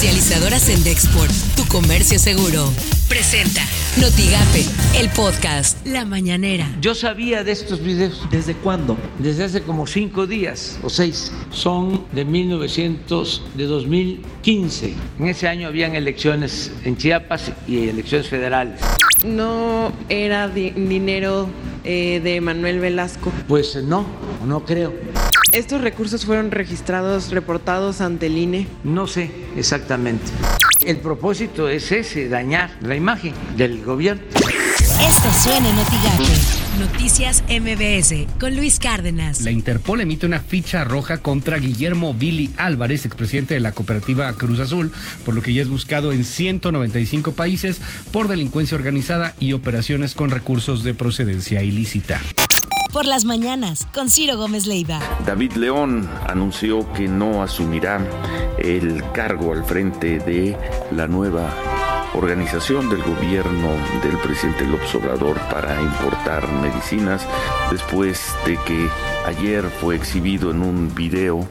Comercializadoras en Dexport, tu comercio seguro. Presenta Notigape, el podcast La Mañanera. Yo sabía de estos videos. ¿Desde cuándo? Desde hace como cinco días o seis. Son de 1900, de 2015. En ese año habían elecciones en Chiapas y elecciones federales. No era dinero eh, de Manuel Velasco. Pues no, no creo. ¿Estos recursos fueron registrados, reportados ante el INE? No sé exactamente. El propósito es ese, dañar la imagen del gobierno. Esto suena en Noticias MBS con Luis Cárdenas. La Interpol emite una ficha roja contra Guillermo Billy Álvarez, expresidente de la cooperativa Cruz Azul, por lo que ya es buscado en 195 países por delincuencia organizada y operaciones con recursos de procedencia ilícita por las mañanas con Ciro Gómez Leiva. David León anunció que no asumirá el cargo al frente de la nueva organización del gobierno del presidente López Obrador para importar medicinas después de que ayer fue exhibido en un video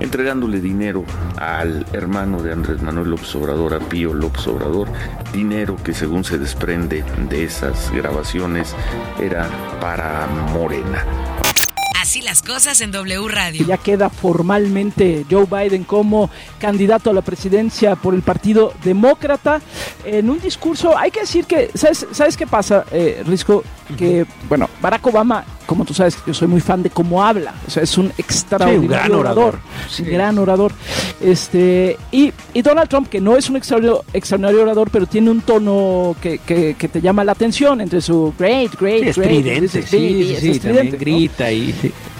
entregándole dinero al hermano de Andrés Manuel López Obrador, a Pío López Obrador, dinero que según se desprende de esas grabaciones era para Morena. Así las cosas en W Radio. Ya queda formalmente Joe Biden como candidato a la presidencia por el Partido Demócrata. En un discurso, hay que decir que, ¿sabes, ¿sabes qué pasa, eh, Risco? Que, bueno, Barack Obama como tú sabes, yo soy muy fan de cómo habla. O sea, es un extraordinario gran orador. Gran orador. Este, y, Donald Trump, que no es un extraordinario, orador, pero tiene un tono que, te llama la atención entre su great, great, great. sí, sí, sí, grita y...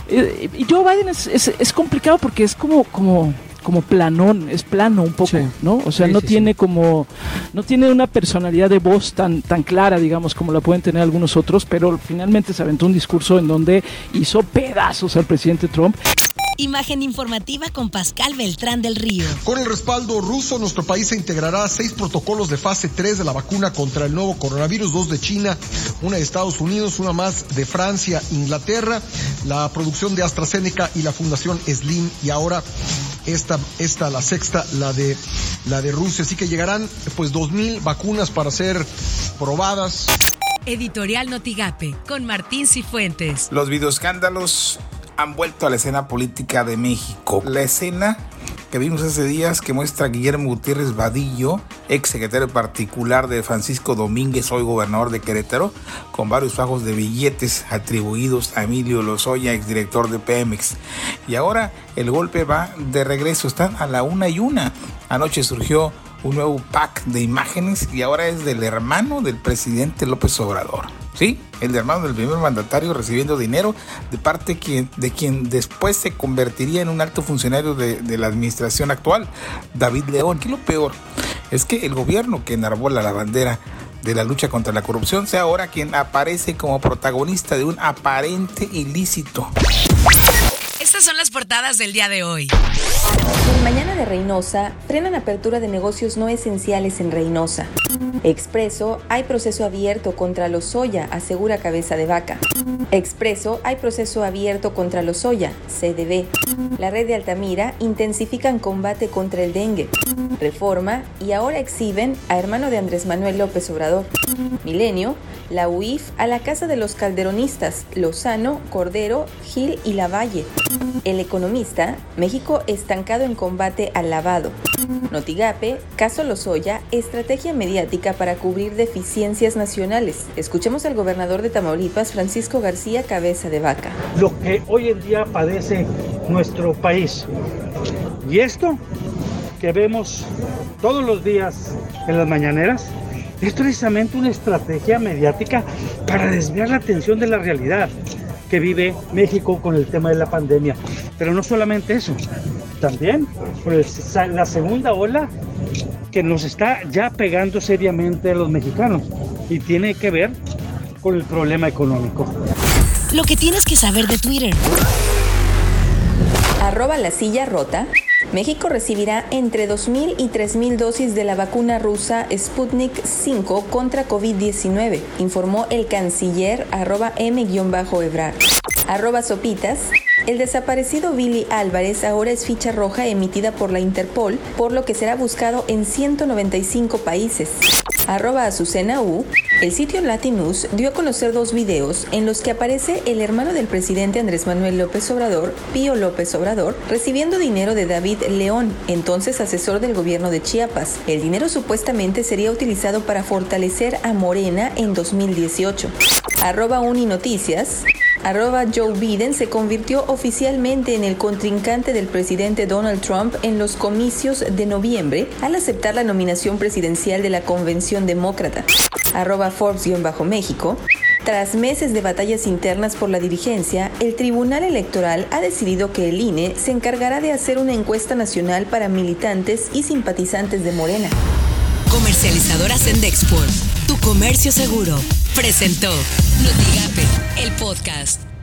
Y Joe Biden es, es, complicado porque es como, como como planón, es plano un poco, ¿no? O sea, no tiene como, no tiene una personalidad de voz tan, tan clara, digamos, como la pueden tener algunos otros, pero finalmente se aventó un discurso en donde hizo pedazos al presidente Trump. Imagen informativa con Pascal Beltrán del Río. Con el respaldo ruso, nuestro país se integrará seis protocolos de fase 3 de la vacuna contra el nuevo coronavirus, dos de China, una de Estados Unidos, una más de Francia, Inglaterra, la producción de AstraZeneca y la Fundación Slim y ahora esta, esta la sexta, la de, la de Rusia. Así que llegarán pues dos mil vacunas para ser probadas. Editorial Notigape con Martín Cifuentes. Los videoescándalos han vuelto a la escena política de México. La escena que vimos hace días que muestra a Guillermo Gutiérrez Vadillo, ex secretario particular de Francisco Domínguez, hoy gobernador de Querétaro, con varios fajos de billetes atribuidos a Emilio Lozoya, exdirector de Pemex. Y ahora el golpe va de regreso, están a la una y una. Anoche surgió un nuevo pack de imágenes y ahora es del hermano del presidente López Obrador. ¿Sí? El hermano del primer mandatario recibiendo dinero de parte de quien después se convertiría en un alto funcionario de, de la administración actual, David León. ¿Qué es lo peor? Es que el gobierno que enarbola la bandera de la lucha contra la corrupción sea ahora quien aparece como protagonista de un aparente ilícito. Estas son las portadas del día de hoy. En Mañana de Reynosa, frenan apertura de negocios no esenciales en Reynosa. Expreso, hay proceso abierto contra los soya, asegura Cabeza de Vaca. Expreso, hay proceso abierto contra los soya, CDB. La red de Altamira intensifican combate contra el dengue. Reforma, y ahora exhiben a hermano de Andrés Manuel López Obrador. Milenio, la UIF a la casa de los calderonistas, Lozano, Cordero, Gil y Lavalle. El economista, México estancado en combate al lavado. Notigape, caso Lozoya, estrategia mediática para cubrir deficiencias nacionales. Escuchemos al gobernador de Tamaulipas, Francisco García Cabeza de Vaca. Lo que hoy en día padece nuestro país. Y esto que vemos todos los días en las mañaneras es precisamente una estrategia mediática para desviar la atención de la realidad que vive México con el tema de la pandemia. Pero no solamente eso, también pues, la segunda ola que nos está ya pegando seriamente a los mexicanos y tiene que ver con el problema económico. Lo que tienes que saber de Twitter. Arroba la silla rota. México recibirá entre 2.000 y 3.000 dosis de la vacuna rusa Sputnik 5 contra COVID-19, informó el canciller arroba m-ebrar. Arroba sopitas. El desaparecido Billy Álvarez ahora es ficha roja emitida por la Interpol, por lo que será buscado en 195 países. Arroba Azucena U, el sitio Latinus dio a conocer dos videos en los que aparece el hermano del presidente Andrés Manuel López Obrador, Pío López Obrador, recibiendo dinero de David León, entonces asesor del gobierno de Chiapas. El dinero supuestamente sería utilizado para fortalecer a Morena en 2018. Arroba Uninoticias. Arroba Joe Biden se convirtió oficialmente en el contrincante del presidente Donald Trump en los comicios de noviembre al aceptar la nominación presidencial de la Convención Demócrata. Arroba Forbes-México. Tras meses de batallas internas por la dirigencia, el Tribunal Electoral ha decidido que el INE se encargará de hacer una encuesta nacional para militantes y simpatizantes de Morena. Comercializadora Sendexport, tu comercio seguro, presentó Notigape, el podcast.